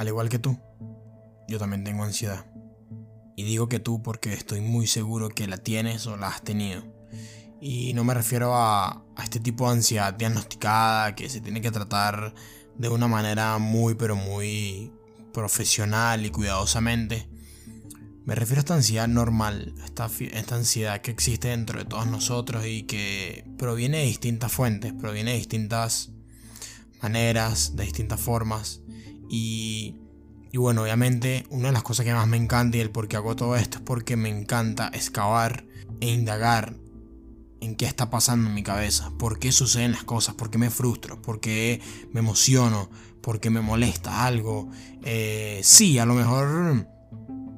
al igual que tú, yo también tengo ansiedad. Y digo que tú porque estoy muy seguro que la tienes o la has tenido. Y no me refiero a, este tipo de ansiedad diagnosticada que se tiene que tratar de una manera muy pero muy profesional y cuidadosamente. Me refiero a esta ansiedad normal, esta, ansiedad que existe dentro de todos nosotros y que proviene de distintas fuentes, proviene de distintas maneras, de distintas formas. Y, y bueno, obviamente una de las cosas que más me encanta y el por qué hago todo esto es porque me encanta excavar e indagar en qué está pasando en mi cabeza, por qué suceden las cosas, por qué me frustro, por qué me emociono, por qué me molesta algo. Eh, sí, a lo mejor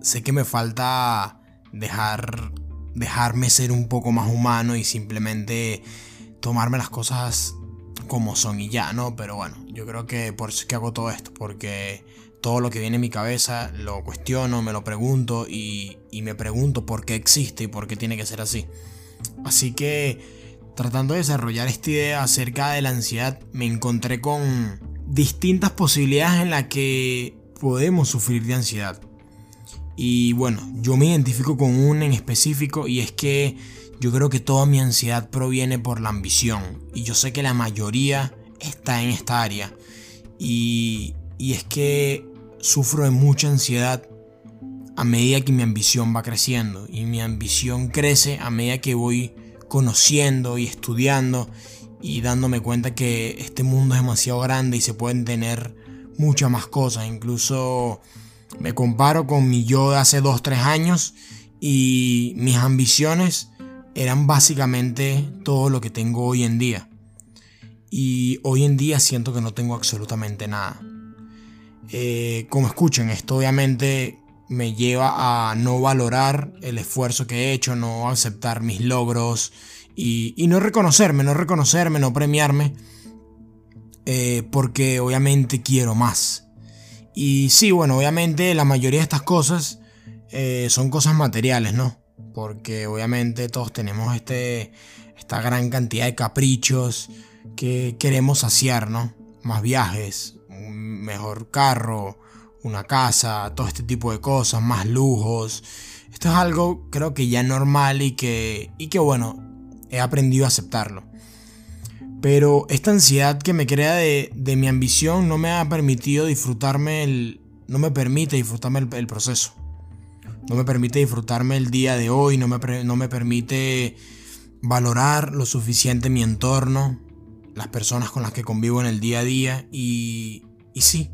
sé que me falta dejar dejarme ser un poco más humano y simplemente tomarme las cosas como son y ya, ¿no? Pero bueno, yo creo que por eso es que hago todo esto, porque todo lo que viene en mi cabeza lo cuestiono, me lo pregunto y, y me pregunto por qué existe y por qué tiene que ser así. Así que tratando de desarrollar esta idea acerca de la ansiedad, me encontré con distintas posibilidades en las que podemos sufrir de ansiedad. Y bueno, yo me identifico con una en específico y es que yo creo que toda mi ansiedad proviene por la ambición. Y yo sé que la mayoría está en esta área. Y, y es que sufro de mucha ansiedad a medida que mi ambición va creciendo. Y mi ambición crece a medida que voy conociendo y estudiando y dándome cuenta que este mundo es demasiado grande y se pueden tener muchas más cosas. Incluso me comparo con mi yo de hace 2-3 años y mis ambiciones eran básicamente todo lo que tengo hoy en día. Y hoy en día siento que no tengo absolutamente nada. Eh, como escuchen, esto obviamente me lleva a no valorar el esfuerzo que he hecho, no aceptar mis logros y, no reconocerme, no reconocerme, no premiarme, eh, porque obviamente quiero más. Y sí, bueno, obviamente la mayoría de estas cosas eh, son cosas materiales, ¿no? Porque obviamente todos tenemos este, esta gran cantidad de caprichos que queremos saciar, ¿no? Más viajes, un mejor carro, una casa, todo este tipo de cosas, más lujos. Esto es algo creo que ya normal y que, y que bueno, he aprendido a aceptarlo. Pero esta ansiedad que me crea de, mi ambición no me ha permitido disfrutarme el... No me permite disfrutarme el, proceso. No me permite disfrutarme el día de hoy, no me, no me permite valorar lo suficiente mi entorno, las personas con las que convivo en el día a día y, y sí,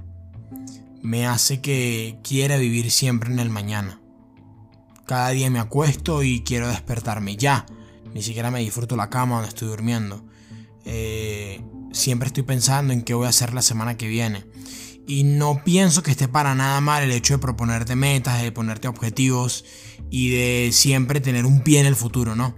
me hace que quiera vivir siempre en el mañana. Cada día me acuesto y quiero despertarme ya. Ni siquiera me disfruto la cama donde estoy durmiendo. Eh, siempre estoy pensando en qué voy a hacer la semana que viene. Y no pienso que esté para nada mal el hecho de proponerte metas, de ponerte objetivos y de siempre tener un pie en el futuro, ¿no?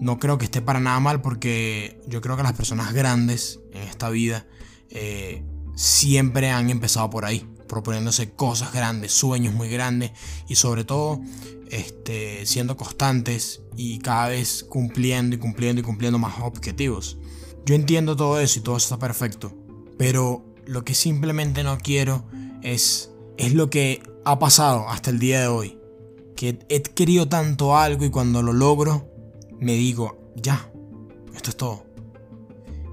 No creo que esté para nada mal porque yo creo que las personas grandes en esta vida eh, siempre han empezado por ahí, proponiéndose cosas grandes, sueños muy grandes y sobre todo este, siendo constantes y cada vez cumpliendo y cumpliendo y cumpliendo más objetivos. Yo entiendo todo eso y todo eso está perfecto. Pero lo que simplemente no quiero es, es lo que ha pasado hasta el día de hoy. Que he querido tanto algo y cuando lo logro, me digo, ya, esto es todo.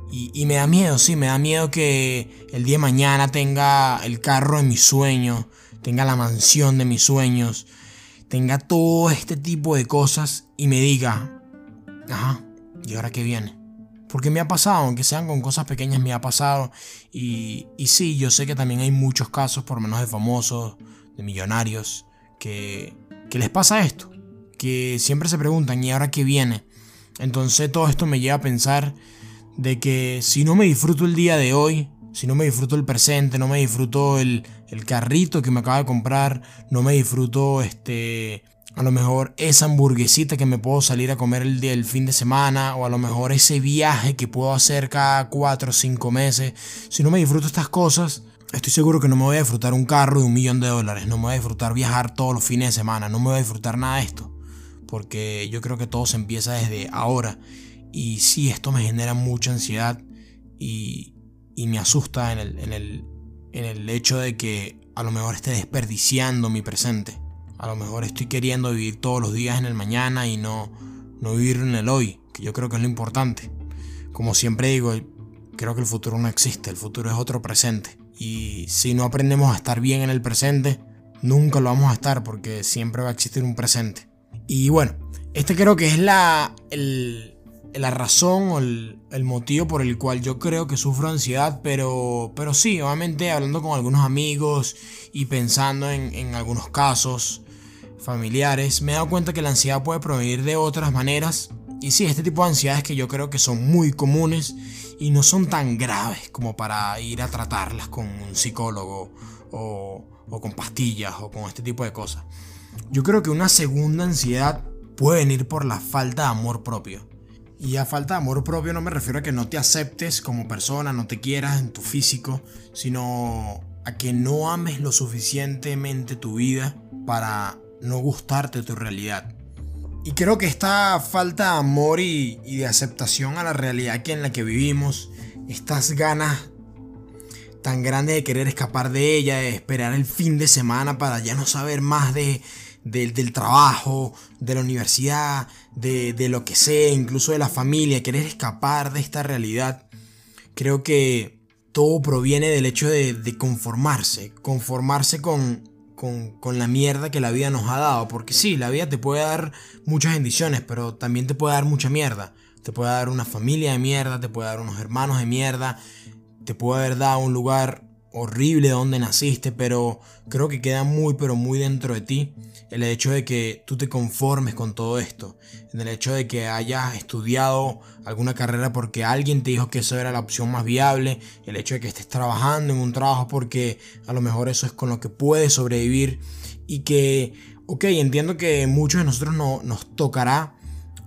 Y, y, me da miedo, sí, me da miedo que el día de mañana tenga el carro de mis sueños, tenga la mansión de mis sueños, tenga todo este tipo de cosas y me diga, ajá, ¿y ahora qué viene? Porque me ha pasado, aunque sean con cosas pequeñas, me ha pasado. Y, y sí, yo sé que también hay muchos casos, por menos de famosos, de millonarios, que, que les pasa esto. Que siempre se preguntan, ¿y ahora qué viene? Entonces todo esto me lleva a pensar de que si no me disfruto el día de hoy, si no me disfruto el presente, no me disfruto el, el carrito que me acaba de comprar, no me disfruto este a lo mejor esa hamburguesita que me puedo salir a comer el, el fin de semana, o a lo mejor ese viaje que puedo hacer cada 4 o 5 meses. Si no me disfruto estas cosas, estoy seguro que no me voy a disfrutar un carro de un millón de dólares, no me voy a disfrutar viajar todos los fines de semana, no me voy a disfrutar nada de esto. Porque yo creo que todo se empieza desde ahora. Y sí, esto me genera mucha ansiedad y, y me asusta en el, en el, en el hecho de que a lo mejor esté desperdiciando mi presente. A lo mejor estoy queriendo vivir todos los días en el mañana y no, no vivir en el hoy, que yo creo que es lo importante. Como siempre digo, creo que el futuro no existe, el futuro es otro presente. Y si no aprendemos a estar bien en el presente, nunca lo vamos a estar porque siempre va a existir un presente. Y bueno, este creo que es la, la razón o el, motivo por el cual yo creo que sufro ansiedad, pero, pero sí, obviamente hablando con algunos amigos y pensando en, en algunos casos familiares, me he dado cuenta que la ansiedad puede provenir de otras maneras. Y sí, este tipo de ansiedades que yo creo que son muy comunes y no son tan graves como para ir a tratarlas con un psicólogo o, o con pastillas o con este tipo de cosas. Yo creo que una segunda ansiedad puede venir por la falta de amor propio. Y a falta de amor propio no me refiero a que no te aceptes como persona, no te quieras en tu físico, sino a que no ames lo suficientemente tu vida para no gustarte tu realidad. Y creo que esta falta de amor y, de aceptación a la realidad que en la que vivimos, estas ganas tan grandes de querer escapar de ella, de esperar el fin de semana para ya no saber más de, del trabajo, de la universidad, de, lo que sea, incluso de la familia, querer escapar de esta realidad, creo que todo proviene del hecho de, de conformarse, conformarse con, con, la mierda que la vida nos ha dado. Porque sí, la vida te puede dar muchas bendiciones, pero también te puede dar mucha mierda. Te puede dar una familia de mierda, te puede dar unos hermanos de mierda, te puede haber dado un lugar horrible donde naciste, pero creo que queda muy, pero muy dentro de ti el hecho de que tú te conformes con todo esto, en el hecho de que hayas estudiado alguna carrera porque alguien te dijo que eso era la opción más viable, el hecho de que estés trabajando en un trabajo porque a lo mejor eso es con lo que puedes sobrevivir y que, ok, entiendo que muchos de nosotros no, nos tocará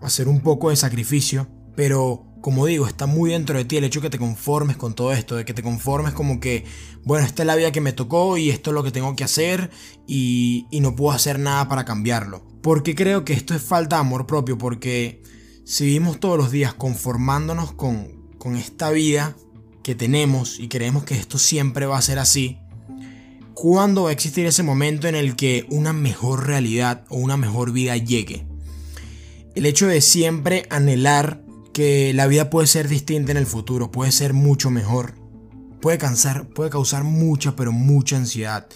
hacer un poco de sacrificio, pero como digo, está muy dentro de ti el hecho de que te conformes con todo esto, de que te conformes como que, bueno, esta es la vida que me tocó y esto es lo que tengo que hacer y, no puedo hacer nada para cambiarlo. Porque creo que esto es falta de amor propio, porque si vivimos todos los días conformándonos con, con esta vida que tenemos y creemos que esto siempre va a ser así, ¿cuándo va a existir ese momento en el que una mejor realidad o una mejor vida llegue? El hecho de siempre anhelar que la vida puede ser distinta en el futuro, puede ser mucho mejor. Puede cansar, puede causar mucha, pero mucha ansiedad.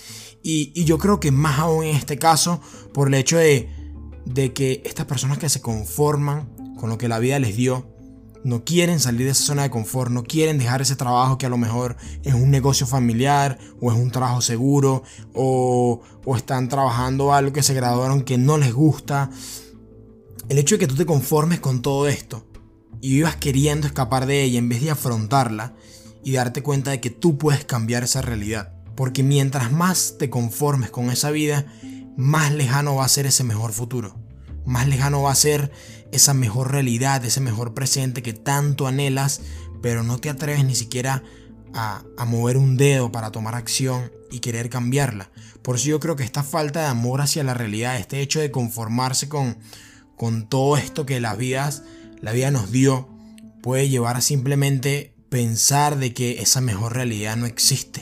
Y, yo creo que más aún en este caso, por el hecho de, de que estas personas que se conforman con lo que la vida les dio, no quieren salir de esa zona de confort, no quieren dejar ese trabajo que a lo mejor es un negocio familiar o es un trabajo seguro o, o están trabajando algo que se graduaron que no les gusta. El hecho de que tú te conformes con todo esto y vivas queriendo escapar de ella en vez de afrontarla y darte cuenta de que tú puedes cambiar esa realidad. Porque mientras más te conformes con esa vida, más lejano va a ser ese mejor futuro. Más lejano va a ser esa mejor realidad, ese mejor presente que tanto anhelas, pero no te atreves ni siquiera a, mover un dedo para tomar acción y querer cambiarla. Por eso yo creo que esta falta de amor hacia la realidad, este hecho de conformarse con, con todo esto que las vidas la vida nos dio puede llevar a simplemente pensar de que esa mejor realidad no existe.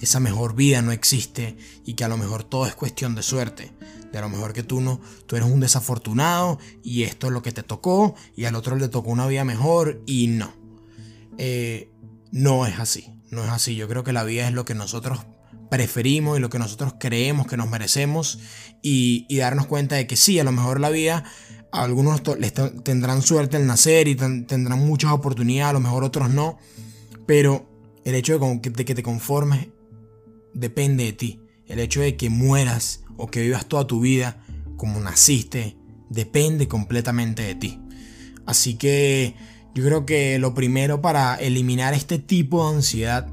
Esa mejor vida no existe y que a lo mejor todo es cuestión de suerte. De a lo mejor que tú no, tú eres un desafortunado y esto es lo que te tocó y al otro le tocó una vida mejor y no. Eh, no es así, no es así. Yo creo que la vida es lo que nosotros preferimos y lo que nosotros creemos que nos merecemos y, y darnos cuenta de que sí, a lo mejor la vida algunos tendrán suerte al nacer y tendrán muchas oportunidades, a lo mejor otros no. Pero el hecho de que te conformes depende de ti. El hecho de que mueras o que vivas toda tu vida como naciste depende completamente de ti. Así que yo creo que lo primero para eliminar este tipo de ansiedad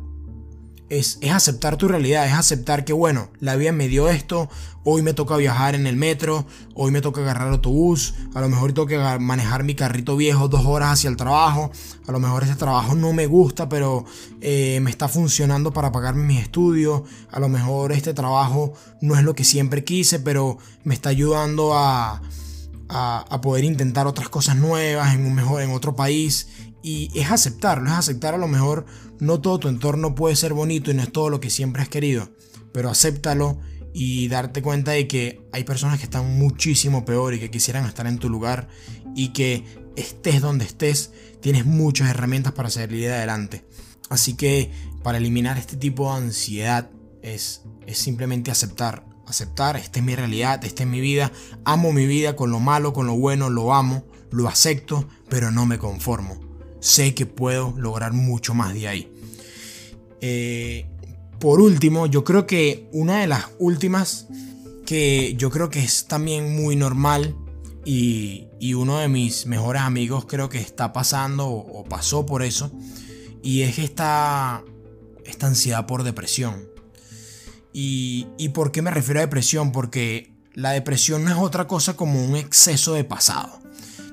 es, aceptar tu realidad, es aceptar que, bueno, la vida me dio esto, hoy me toca viajar en el metro, hoy me toca agarrar autobús, a lo mejor tengo que manejar mi carrito viejo dos horas hacia el trabajo, a lo mejor ese trabajo no me gusta, pero eh, me está funcionando para pagarme mis estudios, a lo mejor este trabajo no es lo que siempre quise, pero me está ayudando a, a, poder intentar otras cosas nuevas en un mejor, en otro país Y es aceptarlo, es aceptar a lo mejor no todo tu entorno puede ser bonito y no es todo lo que siempre has querido, pero acéptalo y darte cuenta de que hay personas que están muchísimo peor y que quisieran estar en tu lugar y que estés donde estés, tienes muchas herramientas para salir adelante. Así que para eliminar este tipo de ansiedad es, es simplemente aceptar, aceptar, esta es mi realidad, esta es mi vida, amo mi vida con lo malo, con lo bueno, lo amo, lo acepto, pero no me conformo. Sé que puedo lograr mucho más de ahí. Eh, por último, yo creo que una de las últimas que yo creo que es también muy normal y, uno de mis mejores amigos creo que está pasando o, pasó por eso y es esta, esta ansiedad por depresión. Y, ¿Y por qué me refiero a depresión? Porque la depresión no es otra cosa como un exceso de pasado.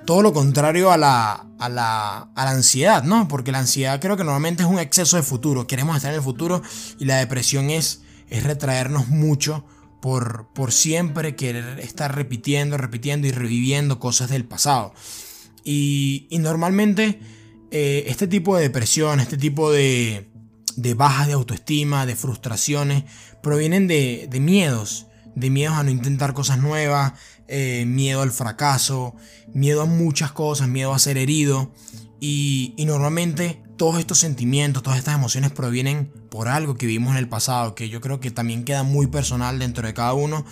Todo lo contrario a la, a la, a la ansiedad, ¿no? Porque la ansiedad creo que normalmente es un exceso de futuro. Queremos estar en el futuro y la depresión es, es retraernos mucho por, por siempre querer estar repitiendo, repitiendo y reviviendo cosas del pasado. Y, y normalmente eh, este tipo de depresión, este tipo de, de bajas de autoestima, de frustraciones, provienen de, miedos, de miedos a no intentar cosas nuevas, eh, miedo al fracaso, miedo a muchas cosas, miedo a ser herido. Y, normalmente todos estos sentimientos, todas estas emociones provienen por algo que vimos en el pasado, que yo creo que también queda muy personal dentro de cada uno.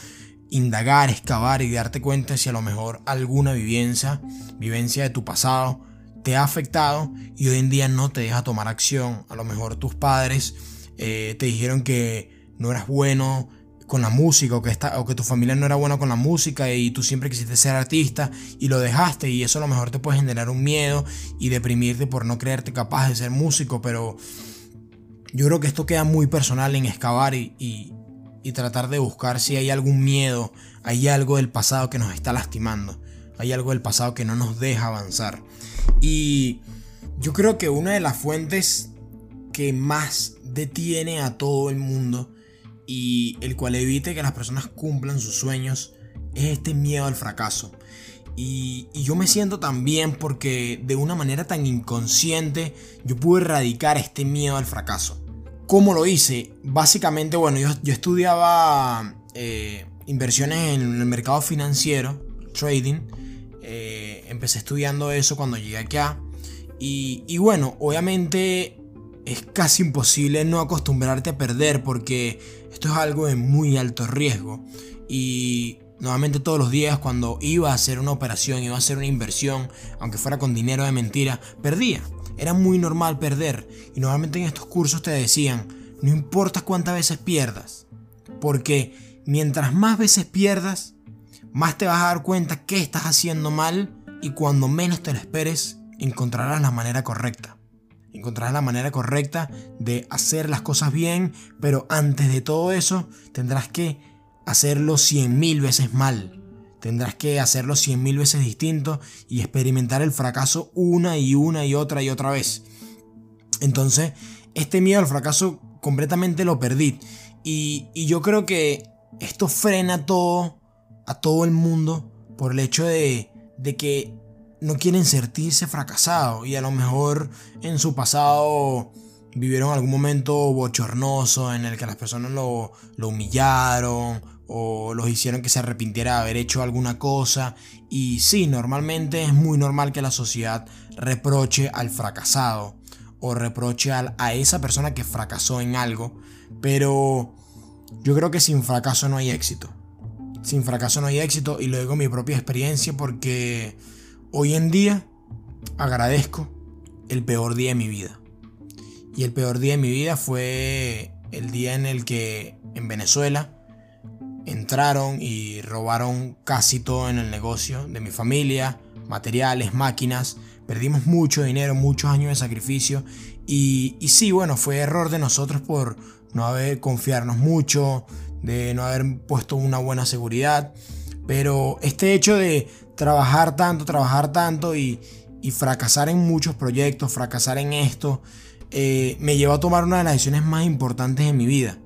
Indagar, excavar y darte cuenta si a lo mejor alguna vivencia, vivencia de tu pasado, te ha afectado y hoy en día no te deja tomar acción. A lo mejor tus padres eh, te dijeron que no eras bueno con la música o que, o que tu familia no era buena con la música y tú siempre quisiste ser artista y lo dejaste y eso a lo mejor te puede generar un miedo y deprimirte por no creerte capaz de ser músico, pero yo creo que esto queda muy personal en excavar y, y tratar de buscar si hay algún miedo, hay algo del pasado que nos está lastimando, hay algo del pasado que no nos deja avanzar. Y yo creo que una de las fuentes que más detiene a todo el mundo y el cual evite que las personas cumplan sus sueños es este miedo al fracaso. Y, yo me siento tan bien porque de una manera tan inconsciente yo pude erradicar este miedo al fracaso. ¿Cómo lo hice? Básicamente, bueno, yo, estudiaba eh, inversiones en el mercado financiero, trading, eh, empecé estudiando eso cuando llegué acá. Y, y bueno, obviamente es casi imposible no acostumbrarte a perder porque esto es algo de muy alto riesgo. Y nuevamente todos los días cuando iba a hacer una operación, iba a hacer una inversión, aunque fuera con dinero de mentira, perdía. Era muy normal perder. Y normalmente en estos cursos te decían, no importa cuántas veces pierdas. Porque mientras más veces pierdas, más te vas a dar cuenta que estás haciendo mal y cuando menos te lo esperes, encontrarás la manera correcta. Encontrarás la manera correcta de hacer las cosas bien, pero antes de todo eso tendrás que hacerlo cien mil veces mal. Tendrás que hacerlo cien mil veces distinto y experimentar el fracaso una y una y otra y otra vez. Entonces, este miedo al fracaso completamente lo perdí. Y, y yo creo que esto frena todo a todo el mundo por el hecho de, de que no quieren sentirse fracasados y a lo mejor en su pasado vivieron algún momento bochornoso en el que las personas lo, lo humillaron o los hicieron que se arrepintiera de haber hecho alguna cosa. Y sí, normalmente es muy normal que la sociedad reproche al fracasado o reproche a esa persona que fracasó en algo. Pero yo creo que sin fracaso no hay éxito. Sin fracaso no hay éxito y lo digo mi propia experiencia porque hoy en día agradezco el peor día de mi vida. Y el peor día de mi vida fue el día en el que en Venezuela entraron y robaron casi todo en el negocio de mi familia, materiales, máquinas. Perdimos mucho dinero, muchos años de sacrificio. Y, sí, bueno, fue error de nosotros por no haber confiarnos mucho, de no haber puesto una buena seguridad. Pero este hecho de trabajar tanto, trabajar tanto y, fracasar en muchos proyectos, fracasar en esto, eh, me llevó a tomar una de las decisiones más importantes de mi vida.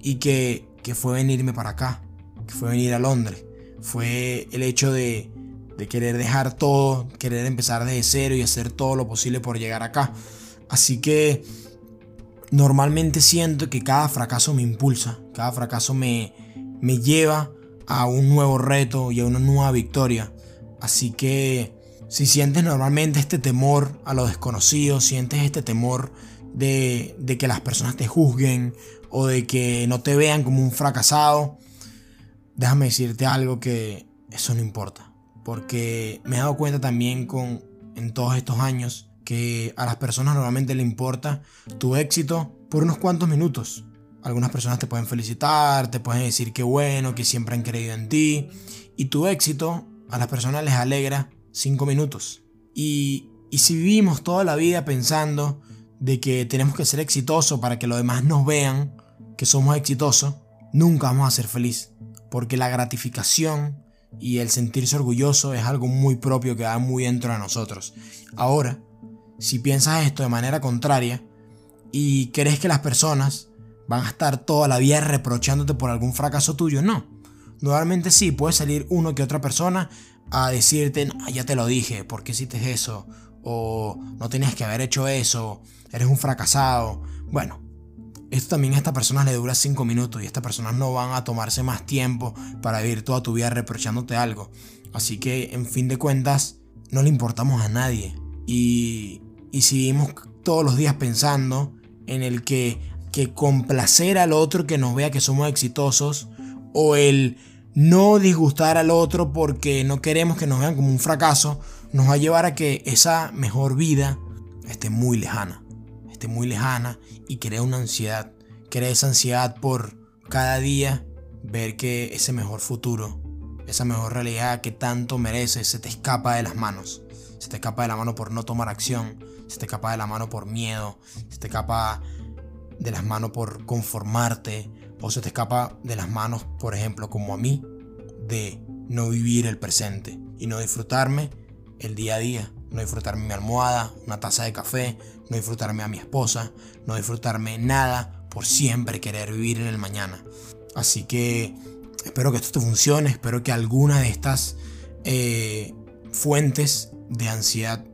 Y que, fue venirme para acá, que fue venir a Londres. Fue el hecho de, de querer dejar todo, querer empezar desde cero y hacer todo lo posible por llegar acá. Así que normalmente siento que cada fracaso me impulsa, cada fracaso me, me lleva a un nuevo reto y a una nueva victoria. Así que si sientes normalmente este temor a lo desconocido, sientes este temor de, de que las personas te juzguen o de que no te vean como un fracasado, déjame decirte algo que eso no importa. Porque me he dado cuenta también con, en todos estos años que a las personas normalmente le importa tu éxito por unos cuantos minutos. Algunas personas te pueden felicitar, te pueden decir que bueno, que siempre han creído en ti. Y tu éxito a las personas les alegra cinco minutos. Y, si vivimos toda la vida pensando de que tenemos que ser exitosos para que los demás nos vean que somos exitosos, nunca vamos a ser felices. Porque la gratificación y el sentirse orgulloso es algo muy propio que va muy dentro de nosotros. Ahora, si piensas esto de manera contraria y crees que las personas van a estar toda la vida reprochándote por algún fracaso tuyo, no. Normalmente sí, puede salir uno que otra persona a decirte, ya te lo dije, ¿por qué hiciste eso? O no tenías que haber hecho eso, eres un fracasado. Bueno, esto también a estas personas le dura 5 minutos y estas personas no van a tomarse más tiempo para vivir toda tu vida reprochándote algo. Así que, en fin de cuentas, no le importamos a nadie. Y, y seguimos todos los días pensando en el que, que complacer al otro que nos vea que somos exitosos o el no disgustar al otro porque no queremos que nos vean como un fracaso nos va a llevar a que esa mejor vida esté muy lejana muy lejana y crea una ansiedad. Crea esa ansiedad por cada día ver que ese mejor futuro, esa mejor realidad que tanto mereces, se te escapa de las manos. Se te escapa de la mano por no tomar acción, se te escapa de la mano por miedo, se te escapa de las manos por conformarte, o se te escapa de las manos, por ejemplo, como a mí, de no vivir el presente y no disfrutarme el día a día. No disfrutarme mi almohada, una taza de café, no disfrutarme a mi esposa, no disfrutarme nada por siempre querer vivir en el mañana. Así que espero que esto te funcione, espero que alguna de estas eh, fuentes de ansiedad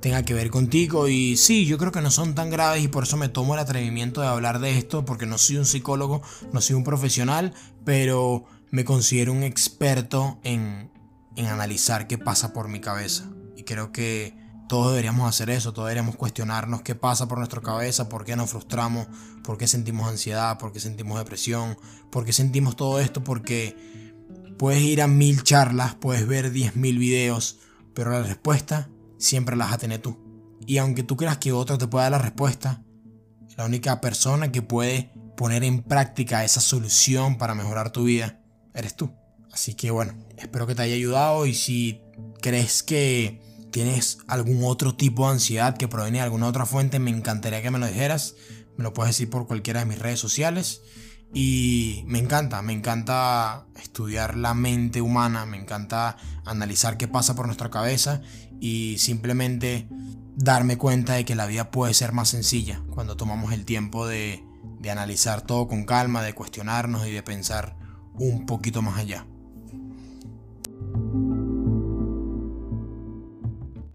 tenga que ver contigo y sí, yo creo que no son tan graves y por eso me tomo el atrevimiento de hablar de esto porque no soy un psicólogo, no soy un profesional, pero me considero un experto en, en analizar qué pasa por mi cabeza. Y creo que todos deberíamos hacer eso, todos deberíamos cuestionarnos qué pasa por nuestra cabeza, por qué nos frustramos, por qué sentimos ansiedad, por qué sentimos depresión, por qué sentimos todo esto, porque puedes ir a mil charlas, puedes ver diez mil videos, pero la respuesta siempre la vas a tener tú. Y aunque tú creas que otro te pueda dar la respuesta, la única persona que puede poner en práctica esa solución para mejorar tu vida eres tú. Así que bueno, espero que te haya ayudado y si crees que tienes algún otro tipo de ansiedad que proviene de alguna otra fuente, me encantaría que me lo dijeras. Me lo puedes decir por cualquiera de mis redes sociales. Y me encanta, me encanta estudiar la mente humana, me encanta analizar qué pasa por nuestra cabeza y simplemente darme cuenta de que la vida puede ser más sencilla cuando tomamos el tiempo de, de analizar todo con calma, de cuestionarnos y de pensar un poquito más allá.